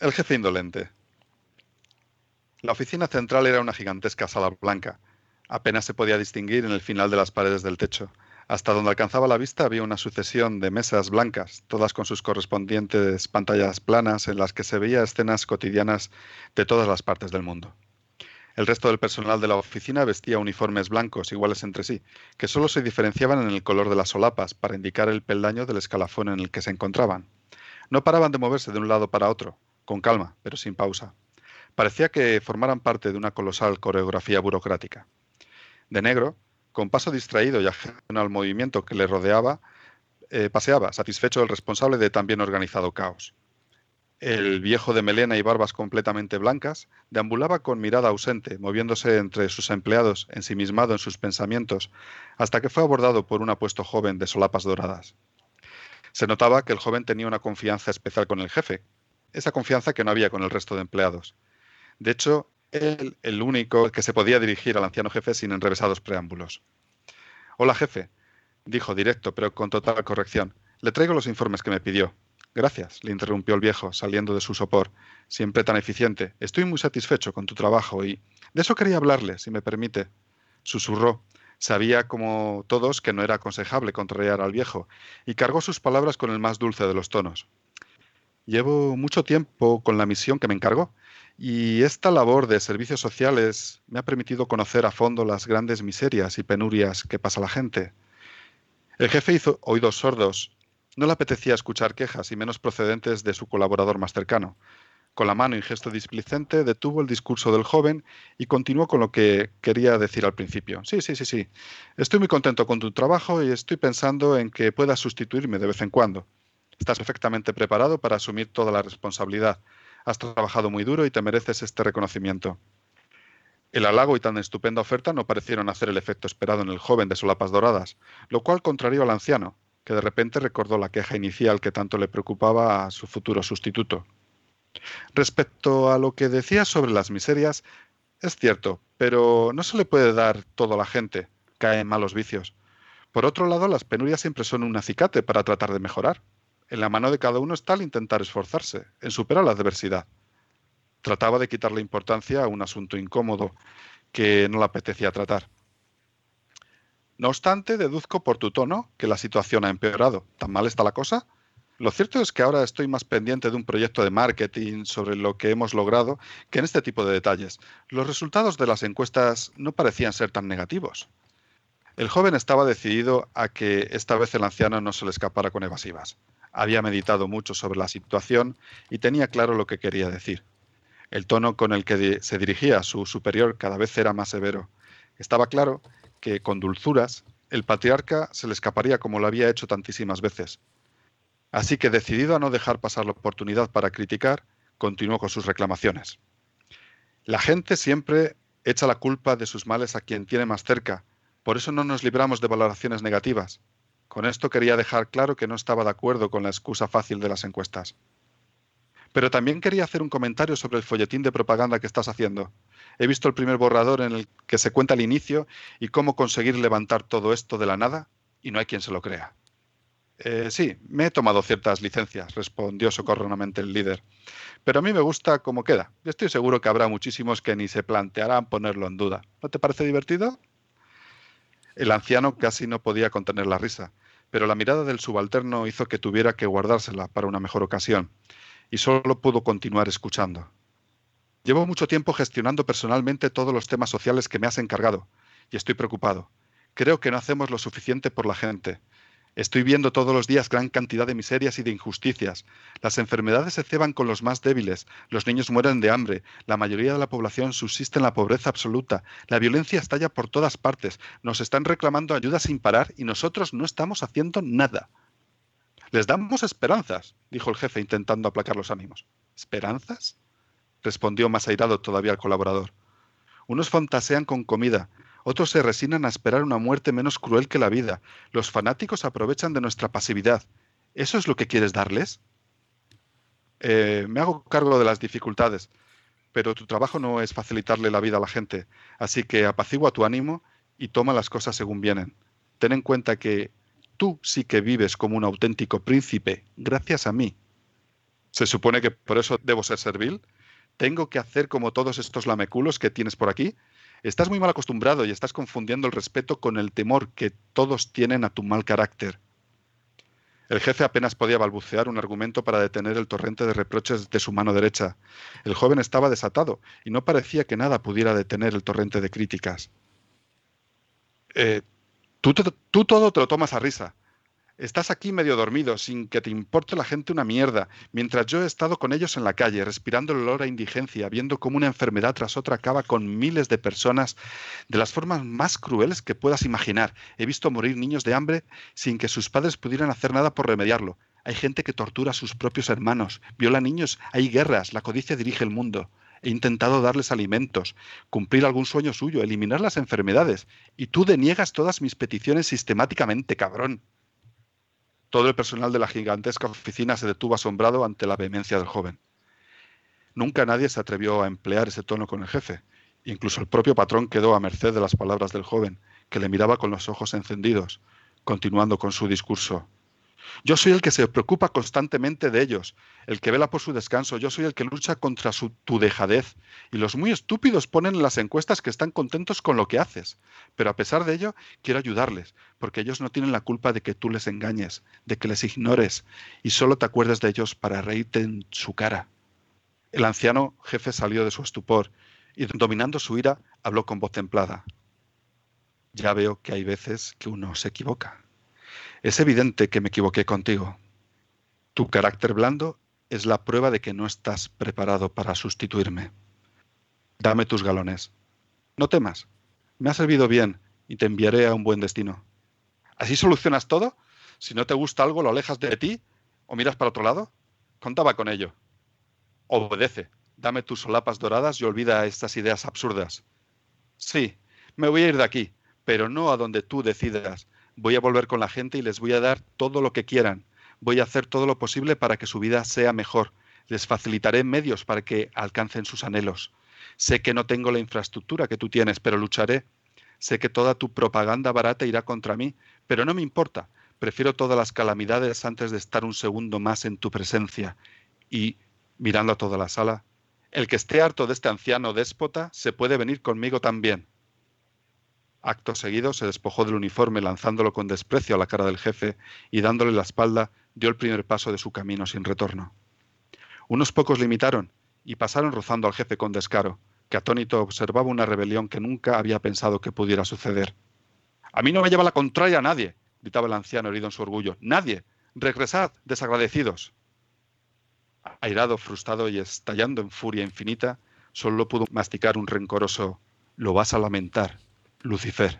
El jefe indolente. La oficina central era una gigantesca sala blanca. Apenas se podía distinguir en el final de las paredes del techo. Hasta donde alcanzaba la vista había una sucesión de mesas blancas, todas con sus correspondientes pantallas planas en las que se veía escenas cotidianas de todas las partes del mundo. El resto del personal de la oficina vestía uniformes blancos iguales entre sí, que solo se diferenciaban en el color de las solapas para indicar el peldaño del escalafón en el que se encontraban. No paraban de moverse de un lado para otro, con calma, pero sin pausa. Parecía que formaran parte de una colosal coreografía burocrática. De negro, con paso distraído y ajeno al movimiento que le rodeaba, eh, paseaba, satisfecho el responsable de tan bien organizado caos. El viejo de melena y barbas completamente blancas deambulaba con mirada ausente, moviéndose entre sus empleados, ensimismado en sus pensamientos, hasta que fue abordado por un apuesto joven de solapas doradas. Se notaba que el joven tenía una confianza especial con el jefe, esa confianza que no había con el resto de empleados. De hecho, él el único que se podía dirigir al anciano jefe sin enrevesados preámbulos. Hola, jefe, dijo directo, pero con total corrección. Le traigo los informes que me pidió. Gracias, le interrumpió el viejo, saliendo de su sopor. Siempre tan eficiente. Estoy muy satisfecho con tu trabajo y... De eso quería hablarle, si me permite. Susurró. Sabía, como todos, que no era aconsejable contrariar al viejo, y cargó sus palabras con el más dulce de los tonos. Llevo mucho tiempo con la misión que me encargó, y esta labor de servicios sociales me ha permitido conocer a fondo las grandes miserias y penurias que pasa la gente. El jefe hizo oídos sordos no le apetecía escuchar quejas y menos procedentes de su colaborador más cercano. Con la mano y gesto displicente detuvo el discurso del joven y continuó con lo que quería decir al principio. Sí, sí, sí, sí. Estoy muy contento con tu trabajo y estoy pensando en que puedas sustituirme de vez en cuando. Estás perfectamente preparado para asumir toda la responsabilidad. Has trabajado muy duro y te mereces este reconocimiento. El halago y tan estupenda oferta no parecieron hacer el efecto esperado en el joven de solapas doradas, lo cual contrarió al anciano, que de repente recordó la queja inicial que tanto le preocupaba a su futuro sustituto. Respecto a lo que decía sobre las miserias, es cierto, pero no se le puede dar todo a la gente, cae en malos vicios. Por otro lado, las penurias siempre son un acicate para tratar de mejorar. En la mano de cada uno está el intentar esforzarse, en superar la adversidad. Trataba de quitarle importancia a un asunto incómodo que no le apetecía tratar. No obstante, deduzco por tu tono que la situación ha empeorado. ¿Tan mal está la cosa? Lo cierto es que ahora estoy más pendiente de un proyecto de marketing sobre lo que hemos logrado que en este tipo de detalles. Los resultados de las encuestas no parecían ser tan negativos. El joven estaba decidido a que esta vez el anciano no se le escapara con evasivas. Había meditado mucho sobre la situación y tenía claro lo que quería decir. El tono con el que se dirigía a su superior cada vez era más severo. Estaba claro que con dulzuras el patriarca se le escaparía como lo había hecho tantísimas veces. Así que decidido a no dejar pasar la oportunidad para criticar, continuó con sus reclamaciones. La gente siempre echa la culpa de sus males a quien tiene más cerca, por eso no nos libramos de valoraciones negativas. Con esto quería dejar claro que no estaba de acuerdo con la excusa fácil de las encuestas. Pero también quería hacer un comentario sobre el folletín de propaganda que estás haciendo. He visto el primer borrador en el que se cuenta el inicio y cómo conseguir levantar todo esto de la nada y no hay quien se lo crea. Eh, sí, me he tomado ciertas licencias, respondió socorronamente el líder. Pero a mí me gusta cómo queda. Y estoy seguro que habrá muchísimos que ni se plantearán ponerlo en duda. ¿No te parece divertido? El anciano casi no podía contener la risa, pero la mirada del subalterno hizo que tuviera que guardársela para una mejor ocasión, y solo pudo continuar escuchando. Llevo mucho tiempo gestionando personalmente todos los temas sociales que me has encargado y estoy preocupado. Creo que no hacemos lo suficiente por la gente. Estoy viendo todos los días gran cantidad de miserias y de injusticias. Las enfermedades se ceban con los más débiles, los niños mueren de hambre, la mayoría de la población subsiste en la pobreza absoluta, la violencia estalla por todas partes, nos están reclamando ayuda sin parar y nosotros no estamos haciendo nada. Les damos esperanzas, dijo el jefe intentando aplacar los ánimos. ¿Esperanzas? respondió más airado todavía el colaborador. Unos fantasean con comida, otros se resignan a esperar una muerte menos cruel que la vida. Los fanáticos aprovechan de nuestra pasividad. ¿Eso es lo que quieres darles? Eh, me hago cargo de las dificultades, pero tu trabajo no es facilitarle la vida a la gente, así que apacigua tu ánimo y toma las cosas según vienen. Ten en cuenta que tú sí que vives como un auténtico príncipe, gracias a mí. ¿Se supone que por eso debo ser servil? ¿Tengo que hacer como todos estos lameculos que tienes por aquí? Estás muy mal acostumbrado y estás confundiendo el respeto con el temor que todos tienen a tu mal carácter. El jefe apenas podía balbucear un argumento para detener el torrente de reproches de su mano derecha. El joven estaba desatado y no parecía que nada pudiera detener el torrente de críticas. Eh, tú, tú todo te lo tomas a risa. Estás aquí medio dormido, sin que te importe la gente una mierda, mientras yo he estado con ellos en la calle, respirando el olor a indigencia, viendo cómo una enfermedad tras otra acaba con miles de personas de las formas más crueles que puedas imaginar. He visto morir niños de hambre sin que sus padres pudieran hacer nada por remediarlo. Hay gente que tortura a sus propios hermanos, viola niños, hay guerras, la codicia dirige el mundo. He intentado darles alimentos, cumplir algún sueño suyo, eliminar las enfermedades, y tú deniegas todas mis peticiones sistemáticamente, cabrón. Todo el personal de la gigantesca oficina se detuvo asombrado ante la vehemencia del joven. Nunca nadie se atrevió a emplear ese tono con el jefe. Incluso el propio patrón quedó a merced de las palabras del joven, que le miraba con los ojos encendidos, continuando con su discurso. Yo soy el que se preocupa constantemente de ellos, el que vela por su descanso, yo soy el que lucha contra su, tu dejadez. Y los muy estúpidos ponen en las encuestas que están contentos con lo que haces. Pero a pesar de ello, quiero ayudarles, porque ellos no tienen la culpa de que tú les engañes, de que les ignores y solo te acuerdes de ellos para reírte en su cara. El anciano jefe salió de su estupor y, dominando su ira, habló con voz templada. Ya veo que hay veces que uno se equivoca. Es evidente que me equivoqué contigo. Tu carácter blando es la prueba de que no estás preparado para sustituirme. Dame tus galones. No temas. Me ha servido bien y te enviaré a un buen destino. ¿Así solucionas todo? Si no te gusta algo, lo alejas de ti o miras para otro lado. Contaba con ello. Obedece. Dame tus solapas doradas y olvida estas ideas absurdas. Sí, me voy a ir de aquí, pero no a donde tú decidas, voy a volver con la gente y les voy a dar todo lo que quieran. Voy a hacer todo lo posible para que su vida sea mejor. Les facilitaré medios para que alcancen sus anhelos. Sé que no tengo la infraestructura que tú tienes, pero lucharé. Sé que toda tu propaganda barata irá contra mí, pero no me importa. Prefiero todas las calamidades antes de estar un segundo más en tu presencia. Y, mirando a toda la sala, el que esté harto de este anciano déspota se puede venir conmigo también. Acto seguido se despojó del uniforme lanzándolo con desprecio a la cara del jefe y dándole la espalda dio el primer paso de su camino sin retorno. Unos pocos le imitaron y pasaron rozando al jefe con descaro, que atónito observaba una rebelión que nunca había pensado que pudiera suceder. A mí no me lleva la contraria a nadie, gritaba el anciano herido en su orgullo. Nadie. Regresad, desagradecidos. Airado, frustrado y estallando en furia infinita, solo pudo masticar un rencoroso Lo vas a lamentar. Lucifer.